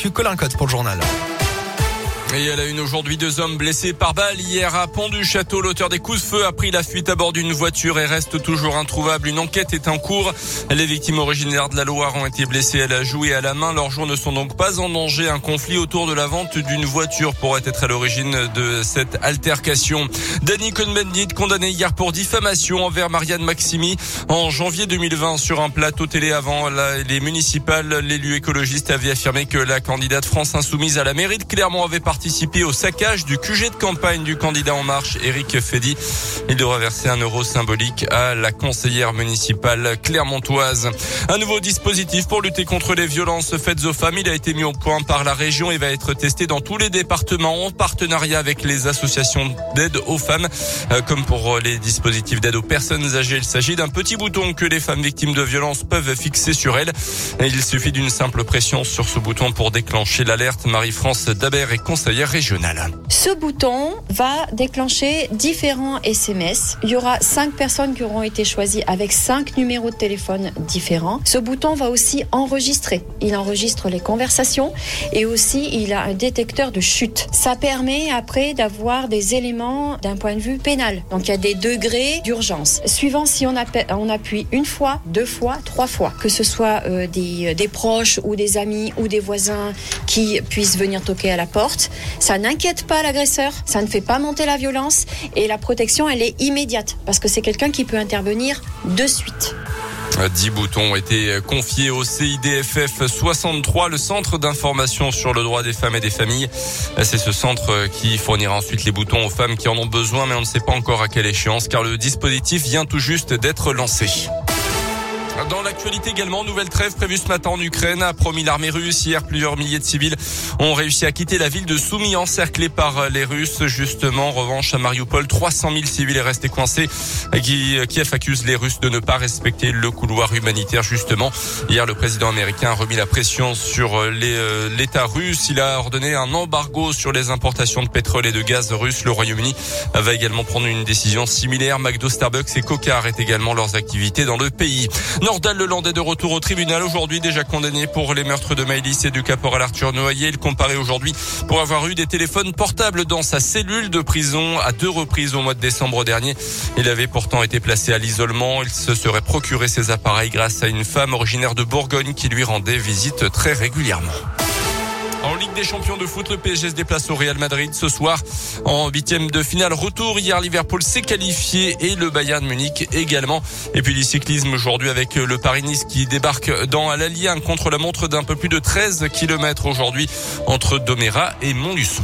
l'actu. Colin Cotte pour le journal. Et elle a une aujourd'hui deux hommes blessés par balle. Hier à Pont du Château, l'auteur des coups de feu a pris la fuite à bord d'une voiture et reste toujours introuvable. Une enquête est en cours. Les victimes originaires de la Loire ont été blessées à la joue et à la main. Leurs jours ne sont donc pas en danger. Un conflit autour de la vente d'une voiture pourrait être à l'origine de cette altercation. Danny Cohn-Bendit condamné hier pour diffamation envers Marianne Maximi en janvier 2020 sur un plateau télé avant les municipales. L'élu écologiste avait affirmé que la candidate France Insoumise à la mairie de Clermont avait participé participer au saccage du QG de campagne du candidat En Marche, Éric Fedi. Il devra verser un euro symbolique à la conseillère municipale clermontoise. Un nouveau dispositif pour lutter contre les violences faites aux femmes. Il a été mis au point par la région et va être testé dans tous les départements en partenariat avec les associations d'aide aux femmes. Euh, comme pour les dispositifs d'aide aux personnes âgées, il s'agit d'un petit bouton que les femmes victimes de violences peuvent fixer sur elles. il suffit d'une simple pression sur ce bouton pour déclencher l'alerte. Marie-France Dabert est conseillère ce bouton va déclencher différents SMS. Il y aura cinq personnes qui auront été choisies avec cinq numéros de téléphone différents. Ce bouton va aussi enregistrer. Il enregistre les conversations et aussi il a un détecteur de chute. Ça permet après d'avoir des éléments d'un point de vue pénal. Donc il y a des degrés d'urgence. Suivant si on, appuie une fois, deux fois, trois fois, que ce soit euh, des, des proches ou des amis ou des voisins qui puissent venir toquer à la porte. Ça n'inquiète pas l'agresseur, ça ne fait pas monter la violence et la protection, elle est immédiate parce que c'est quelqu'un qui peut intervenir de suite. 10 boutons ont été confiés au CIDFF 63, le centre d'information sur le droit des femmes et des familles. C'est ce centre qui fournira ensuite les boutons aux femmes qui en ont besoin, mais on ne sait pas encore à quelle échéance, car le dispositif vient tout juste d'être lancé. Dans l'actualité également, nouvelle trêve prévue ce matin en Ukraine, a promis l'armée russe. Hier, plusieurs milliers de civils ont réussi à quitter la ville de Soumy, encerclée par les Russes. Justement, en revanche, à Mariupol, 300 000 civils est restés coincés. Kiev accuse les Russes de ne pas respecter le couloir humanitaire, justement. Hier, le président américain a remis la pression sur euh, l'État russe. Il a ordonné un embargo sur les importations de pétrole et de gaz russe. Le Royaume-Uni va également prendre une décision similaire. McDo, Starbucks et Coca arrêtent également leurs activités dans le pays. Nordal Leland est de retour au tribunal aujourd'hui, déjà condamné pour les meurtres de Maëlys et du caporal Arthur Noyer. Il comparait aujourd'hui pour avoir eu des téléphones portables dans sa cellule de prison à deux reprises au mois de décembre dernier. Il avait pourtant été placé à l'isolement. Il se serait procuré ses appareils grâce à une femme originaire de Bourgogne qui lui rendait visite très régulièrement. En Ligue des champions de foot, le PSG se déplace au Real Madrid ce soir en huitième de finale. Retour hier, Liverpool s'est qualifié et le Bayern Munich également. Et puis du cyclisme aujourd'hui avec le Paris-Nice qui débarque dans l'Allier, contre la montre d'un peu plus de 13 km aujourd'hui entre Doméra et Montluçon.